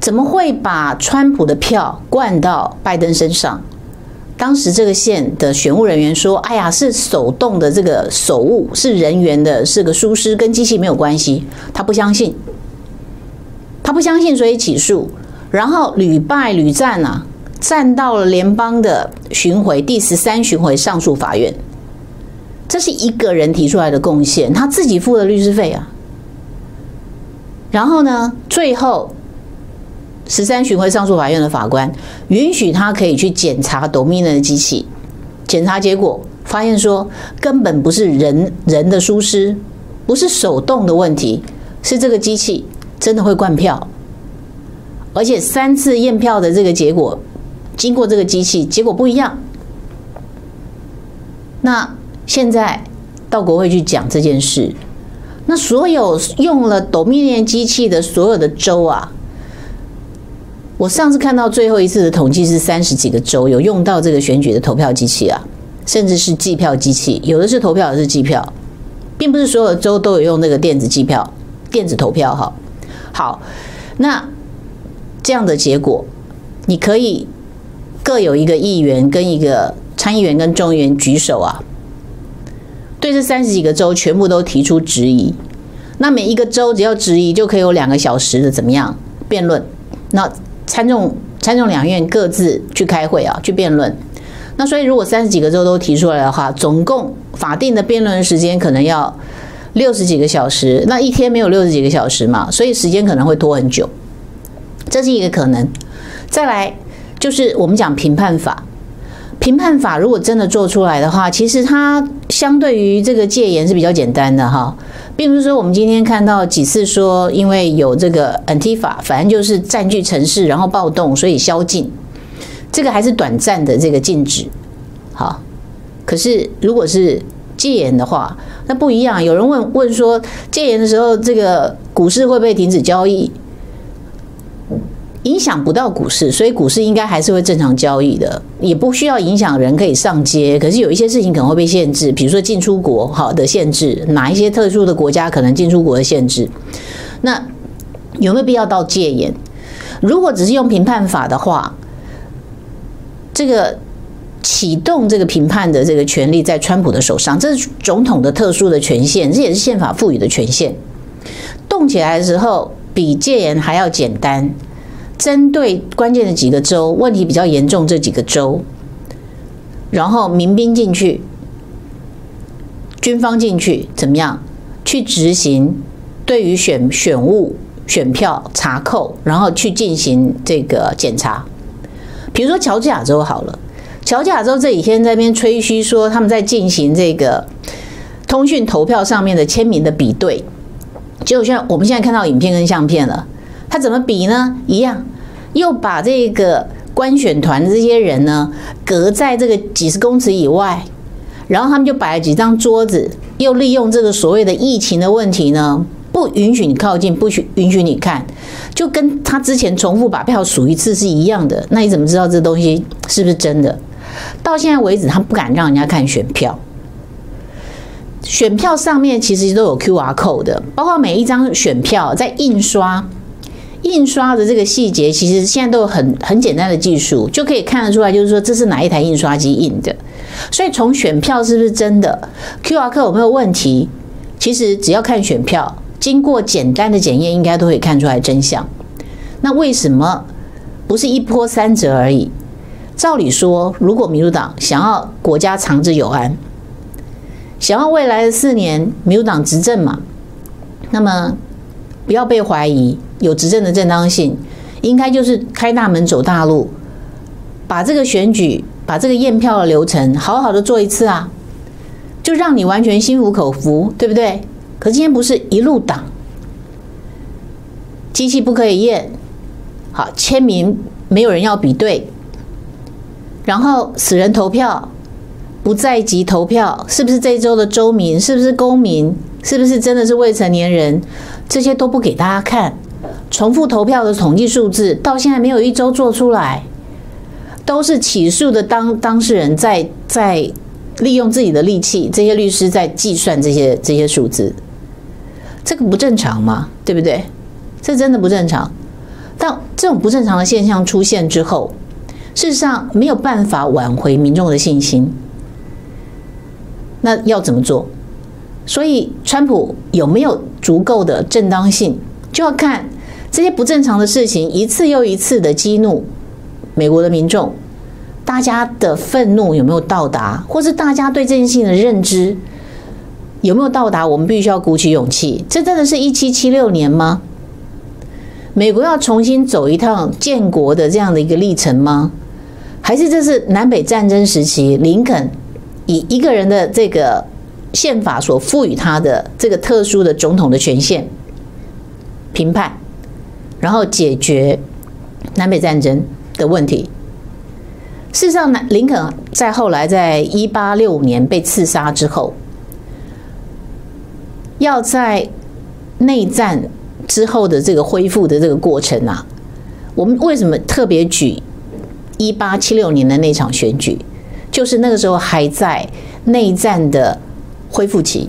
怎么会把川普的票灌到拜登身上？当时这个县的选务人员说：“哎呀，是手动的这个手误，是人员的，是个疏失，跟机器没有关系。”他不相信，他不相信，所以起诉，然后屡败屡战啊，战到了联邦的巡回第十三巡回上诉法院。这是一个人提出来的贡献，他自己付的律师费啊。然后呢，最后。十三巡回上诉法院的法官允许他可以去检查 d o m i n 的机器，检查结果发现说，根本不是人人的疏失，不是手动的问题，是这个机器真的会灌票，而且三次验票的这个结果，经过这个机器结果不一样。那现在到国会去讲这件事，那所有用了 Dominion 机器的所有的州啊。我上次看到最后一次的统计是三十几个州有用到这个选举的投票机器啊，甚至是计票机器，有的是投票，有的是计票，并不是所有的州都有用那个电子计票、电子投票。哈，好，那这样的结果，你可以各有一个议员跟一个参议员跟众议员举手啊，对这三十几个州全部都提出质疑。那每一个州只要质疑，就可以有两个小时的怎么样辩论？那参众参众两院各自去开会啊，去辩论。那所以如果三十几个州都提出来的话，总共法定的辩论时间可能要六十几个小时。那一天没有六十几个小时嘛，所以时间可能会拖很久。这是一个可能。再来就是我们讲评判法，评判法如果真的做出来的话，其实它相对于这个戒严是比较简单的哈。并不是说我们今天看到几次说，因为有这个 Antifa，反正就是占据城市，然后暴动，所以宵禁。这个还是短暂的这个禁止。好，可是如果是戒严的话，那不一样。有人问问说，戒严的时候，这个股市会不会停止交易？影响不到股市，所以股市应该还是会正常交易的，也不需要影响人可以上街。可是有一些事情可能会被限制，比如说进出国好的限制，哪一些特殊的国家可能进出国的限制？那有没有必要到戒严？如果只是用评判法的话，这个启动这个评判的这个权利在川普的手上，这是总统的特殊的权限，这也是宪法赋予的权限。动起来的时候比戒严还要简单。针对关键的几个州，问题比较严重这几个州，然后民兵进去，军方进去，怎么样去执行对于选选务选票查扣，然后去进行这个检查。比如说乔治亚州好了，乔治亚州这几天在那边吹嘘说他们在进行这个通讯投票上面的签名的比对，就像我们现在看到影片跟相片了，他怎么比呢？一样。又把这个观选团这些人呢，隔在这个几十公尺以外，然后他们就摆了几张桌子，又利用这个所谓的疫情的问题呢，不允许你靠近，不许允许你看，就跟他之前重复把票数一次是一样的。那你怎么知道这东西是不是真的？到现在为止，他不敢让人家看选票。选票上面其实都有 QR code 的，包括每一张选票在印刷。印刷的这个细节，其实现在都有很很简单的技术，就可以看得出来，就是说这是哪一台印刷机印的。所以从选票是不是真的，QR 码有没有问题，其实只要看选票，经过简单的检验，应该都可以看出来真相。那为什么不是一波三折而已？照理说，如果民主党想要国家长治久安，想要未来的四年民主党执政嘛，那么不要被怀疑。有执政的正当性，应该就是开大门走大路，把这个选举、把这个验票的流程好好的做一次啊，就让你完全心服口服，对不对？可今天不是一路挡，机器不可以验，好，签名没有人要比对，然后死人投票，不在籍投票，是不是这一州的州民？是不是公民？是不是真的是未成年人？这些都不给大家看。重复投票的统计数字到现在没有一周做出来，都是起诉的当当事人在在利用自己的力气，这些律师在计算这些这些数字，这个不正常吗？对不对？这真的不正常。当这种不正常的现象出现之后，事实上没有办法挽回民众的信心。那要怎么做？所以，川普有没有足够的正当性，就要看这些不正常的事情一次又一次的激怒美国的民众，大家的愤怒有没有到达，或是大家对这件事情的认知有没有到达？我们必须要鼓起勇气。这真的是一七七六年吗？美国要重新走一趟建国的这样的一个历程吗？还是这是南北战争时期林肯以一个人的这个？宪法所赋予他的这个特殊的总统的权限，评判，然后解决南北战争的问题。事实上，林肯在后来在一八六五年被刺杀之后，要在内战之后的这个恢复的这个过程啊，我们为什么特别举一八七六年的那场选举？就是那个时候还在内战的。恢复期，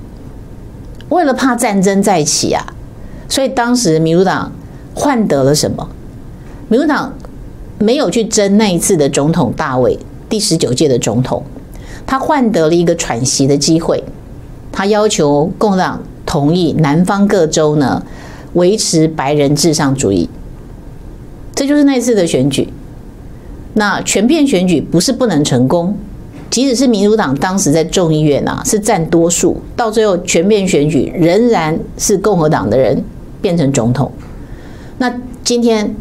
为了怕战争再起啊，所以当时民主党换得了什么？民主党没有去争那一次的总统大位，第十九届的总统，他换得了一个喘息的机会。他要求共和党同意南方各州呢维持白人至上主义，这就是那次的选举。那全片选举不是不能成功。即使是民主党当时在众议院啊是占多数，到最后全面选举仍然是共和党的人变成总统。那今天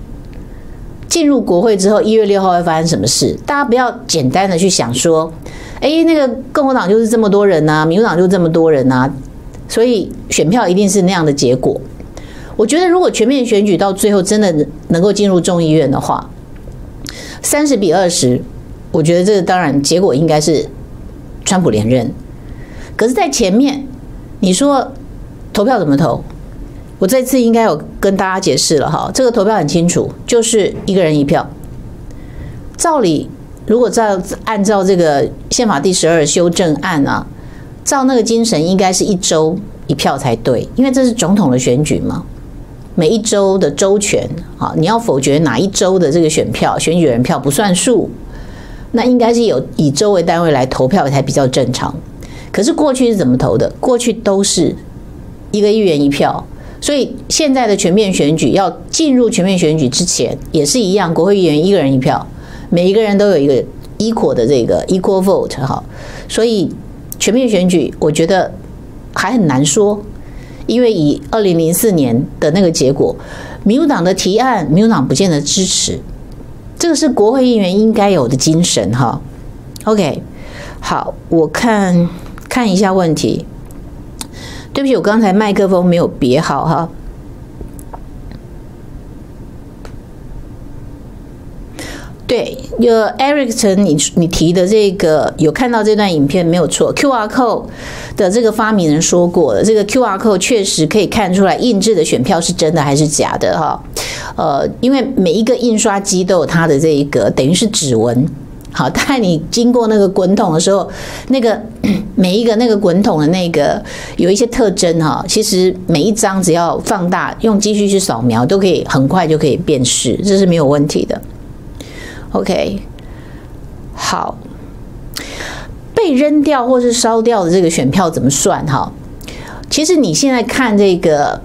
进入国会之后，一月六号会发生什么事？大家不要简单的去想说，哎，那个共和党就是这么多人呐，民主党就这么多人呐，所以选票一定是那样的结果。我觉得如果全面选举到最后真的能够进入众议院的话，三十比二十。我觉得这当然结果应该是川普连任，可是，在前面你说投票怎么投？我这次应该有跟大家解释了哈，这个投票很清楚，就是一个人一票。照理，如果照按照这个宪法第十二修正案啊，照那个精神，应该是一周一票才对，因为这是总统的选举嘛，每一周的周权啊，你要否决哪一周的这个选票，选举人票不算数。那应该是有以周为单位来投票才比较正常，可是过去是怎么投的？过去都是一个议员一票，所以现在的全面选举要进入全面选举之前也是一样，国会议员一个人一票，每一个人都有一个 equal 的这个 equal vote 哈，所以全面选举我觉得还很难说，因为以二零零四年的那个结果，民主党的提案，民主党不见得支持。这个是国会议员应该有的精神哈。OK，好，我看看一下问题。对不起，我刚才麦克风没有别好哈。对，有 Ericsson，你你提的这个有看到这段影片没有错？QR code 的这个发明人说过的，这个 QR code 确实可以看出来印制的选票是真的还是假的哈。呃，因为每一个印刷机都有它的这一个等于是指纹，好，但你经过那个滚筒的时候，那个 <clears throat> 每一个那个滚筒的那个有一些特征哈，其实每一张只要放大用机器去扫描，都可以很快就可以辨识，这是没有问题的。OK，好，被扔掉或是烧掉的这个选票怎么算哈？其实你现在看这个，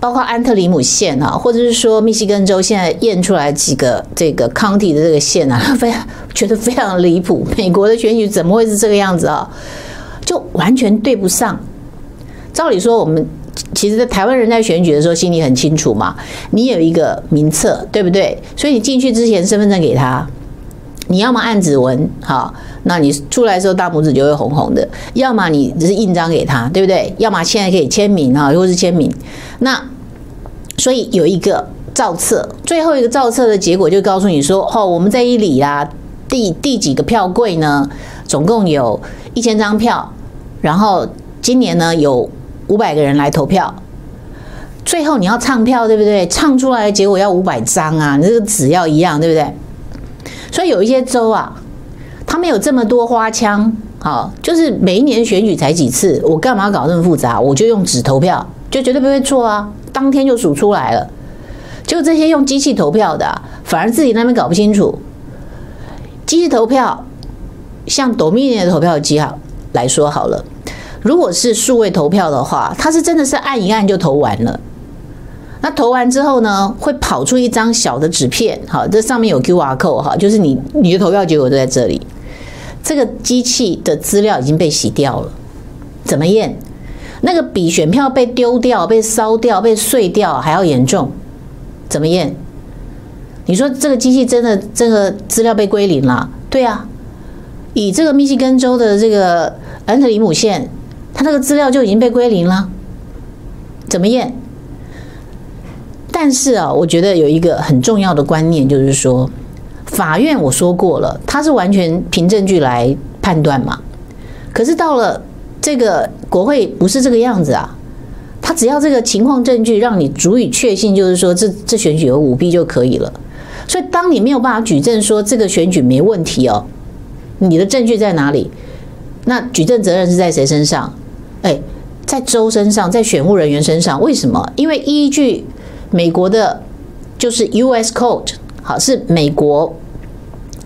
包括安特里姆县哈，或者是说密西根州现在验出来几个这个 county 的这个县啊，<laughs> 非常觉得非常离谱。美国的选举怎么会是这个样子啊？就完全对不上。照理说，我们其实，在台湾人在选举的时候心里很清楚嘛，你有一个名册，对不对？所以你进去之前，身份证给他。你要么按指纹，好，那你出来的时候大拇指就会红红的；要么你只是印章给他，对不对？要么现在可以签名啊，或是签名。那所以有一个造册，最后一个造册的结果就告诉你说：哦，我们这一里啊，第第几个票柜呢？总共有一千张票，然后今年呢有五百个人来投票。最后你要唱票，对不对？唱出来的结果要五百张啊，你这个纸要一样，对不对？所以有一些州啊，他们有这么多花腔，好，就是每一年选举才几次，我干嘛搞这么复杂？我就用纸投票，就绝对不会错啊，当天就数出来了。就这些用机器投票的，反而自己那边搞不清楚。机器投票，像 Dominion 的投票机哈来说好了，如果是数位投票的话，它是真的是按一按就投完了。那投完之后呢，会跑出一张小的纸片，好，这上面有 QR code 哈，就是你你的投票结果都在这里。这个机器的资料已经被洗掉了，怎么验？那个比选票被丢掉、被烧掉、被碎掉还要严重，怎么验？你说这个机器真的这个资料被归零了？对啊，以这个密西根州的这个安特里姆县，它那个资料就已经被归零了，怎么验？但是啊，我觉得有一个很重要的观念，就是说，法院我说过了，他是完全凭证据来判断嘛。可是到了这个国会，不是这个样子啊。他只要这个情况证据让你足以确信，就是说这这选举有舞弊就可以了。所以，当你没有办法举证说这个选举没问题哦，你的证据在哪里？那举证责任是在谁身上？哎，在州身上，在选务人员身上。为什么？因为依据。美国的，就是 U.S. Code，好，是美国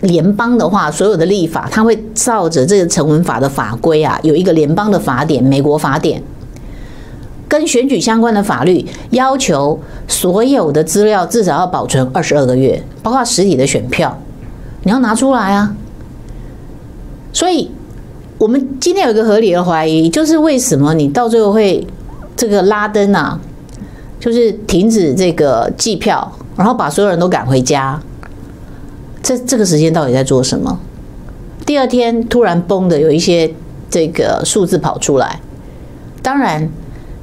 联邦的话，所有的立法，它会照着这个成文法的法规啊，有一个联邦的法典，美国法典，跟选举相关的法律，要求所有的资料至少要保存二十二个月，包括实体的选票，你要拿出来啊。所以，我们今天有一个合理的怀疑，就是为什么你到最后会这个拉登啊？就是停止这个计票，然后把所有人都赶回家。这这个时间到底在做什么？第二天突然崩的有一些这个数字跑出来。当然，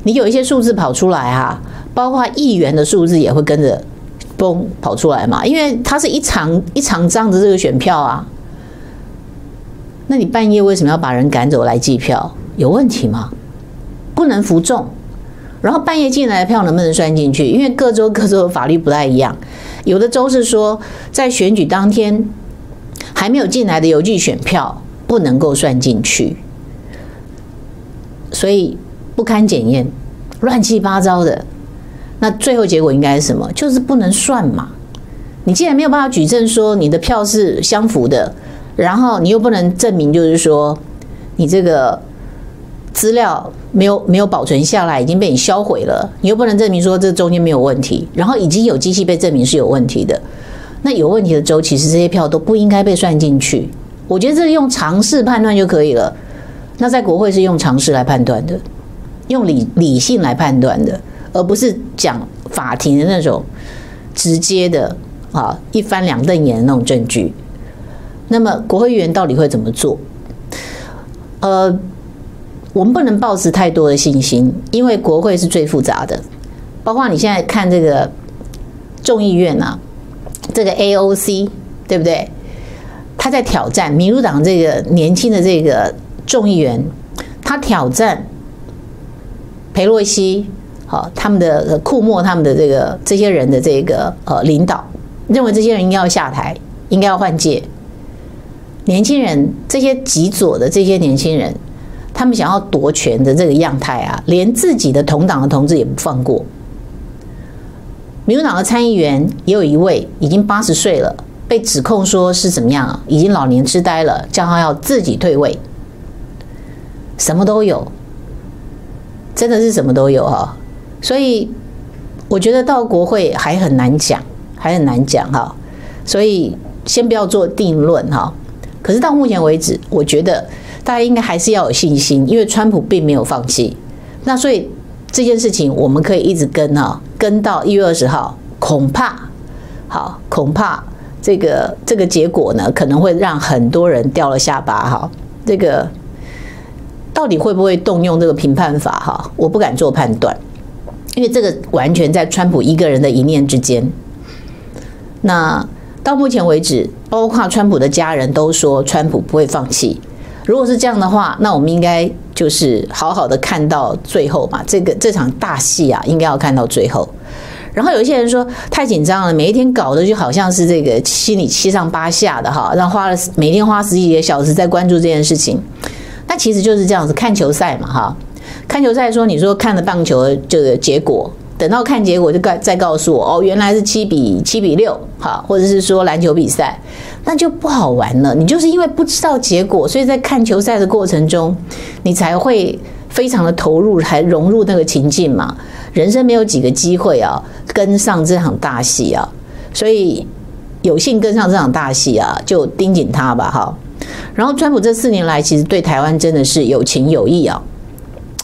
你有一些数字跑出来哈，包括议员的数字也会跟着崩跑出来嘛，因为它是一场一场仗的这个选票啊。那你半夜为什么要把人赶走来计票？有问题吗？不能服众。然后半夜进来的票能不能算进去？因为各州各州的法律不太一样，有的州是说在选举当天还没有进来的邮寄选票不能够算进去，所以不堪检验，乱七八糟的。那最后结果应该是什么？就是不能算嘛。你既然没有办法举证说你的票是相符的，然后你又不能证明就是说你这个。资料没有没有保存下来，已经被你销毁了。你又不能证明说这中间没有问题，然后已经有机器被证明是有问题的。那有问题的州，其实这些票都不应该被算进去。我觉得这用常识判断就可以了。那在国会是用常识来判断的，用理理性来判断的，而不是讲法庭的那种直接的啊一翻两瞪眼的那种证据。那么国会议员到底会怎么做？呃。我们不能抱持太多的信心，因为国会是最复杂的。包括你现在看这个众议院啊，这个 AOC 对不对？他在挑战民主党这个年轻的这个众议员，他挑战裴洛西，好，他们的库莫他们的这个这些人的这个呃领导，认为这些人应该要下台，应该要换届。年轻人这些极左的这些年轻人。他们想要夺权的这个样态啊，连自己的同党的同志也不放过。民主党的参议员也有一位已经八十岁了，被指控说是怎么样，已经老年痴呆了，叫他要自己退位。什么都有，真的是什么都有哈。所以我觉得到国会还很难讲，还很难讲哈。所以先不要做定论哈。可是到目前为止，我觉得。大家应该还是要有信心，因为川普并没有放弃。那所以这件事情我们可以一直跟啊，跟到一月二十号，恐怕好，恐怕这个这个结果呢，可能会让很多人掉了下巴哈。这个到底会不会动用这个评判法哈？我不敢做判断，因为这个完全在川普一个人的一念之间。那到目前为止，包括川普的家人都说，川普不会放弃。如果是这样的话，那我们应该就是好好的看到最后嘛。这个这场大戏啊，应该要看到最后。然后有一些人说太紧张了，每一天搞得就好像是这个心里七上八下的哈，然后花了每天花十几个小时在关注这件事情。那其实就是这样子看球赛嘛哈，看球赛说你说看了棒球这个结果，等到看结果就告再告诉我哦，原来是七比七比六，好，或者是说篮球比赛，那就不好玩了。你就是因为不知道结果，所以在看球赛的过程中，你才会非常的投入，还融入那个情境嘛。人生没有几个机会啊，跟上这场大戏啊，所以有幸跟上这场大戏啊，就盯紧他吧，哈。然后川普这四年来，其实对台湾真的是有情有义啊。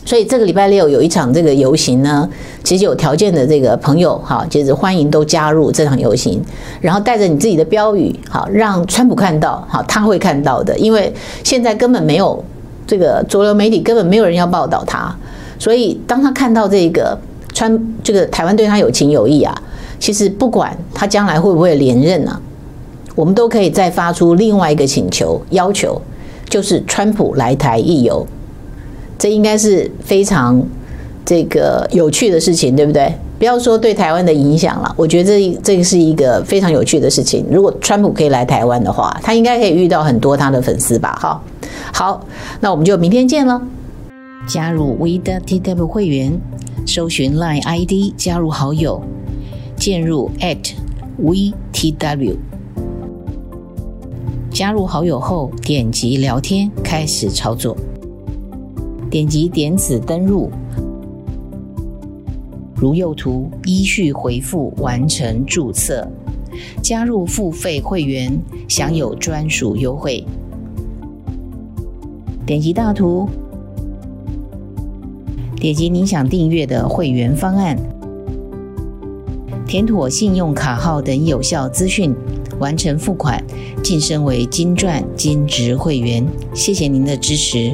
所以这个礼拜六有一场这个游行呢，其实有条件的这个朋友哈，就是欢迎都加入这场游行，然后带着你自己的标语，好让川普看到，好他会看到的，因为现在根本没有这个主流媒体根本没有人要报道他，所以当他看到这个川这个台湾对他有情有义啊，其实不管他将来会不会连任啊，我们都可以再发出另外一个请求要求，就是川普来台一游。这应该是非常这个有趣的事情，对不对？不要说对台湾的影响了，我觉得这这个是一个非常有趣的事情。如果川普可以来台湾的话，他应该可以遇到很多他的粉丝吧？哈，好，那我们就明天见了。加入 WeTW 会员，搜寻 Line ID 加入好友，进入 @WeTW，加入好友后点击聊天，开始操作。点击点此登入，如右图依序回复完成注册，加入付费会员，享有专属优惠。点击大图，点击您想订阅的会员方案，填妥信用卡号等有效资讯，完成付款，晋升为金钻金值会员。谢谢您的支持。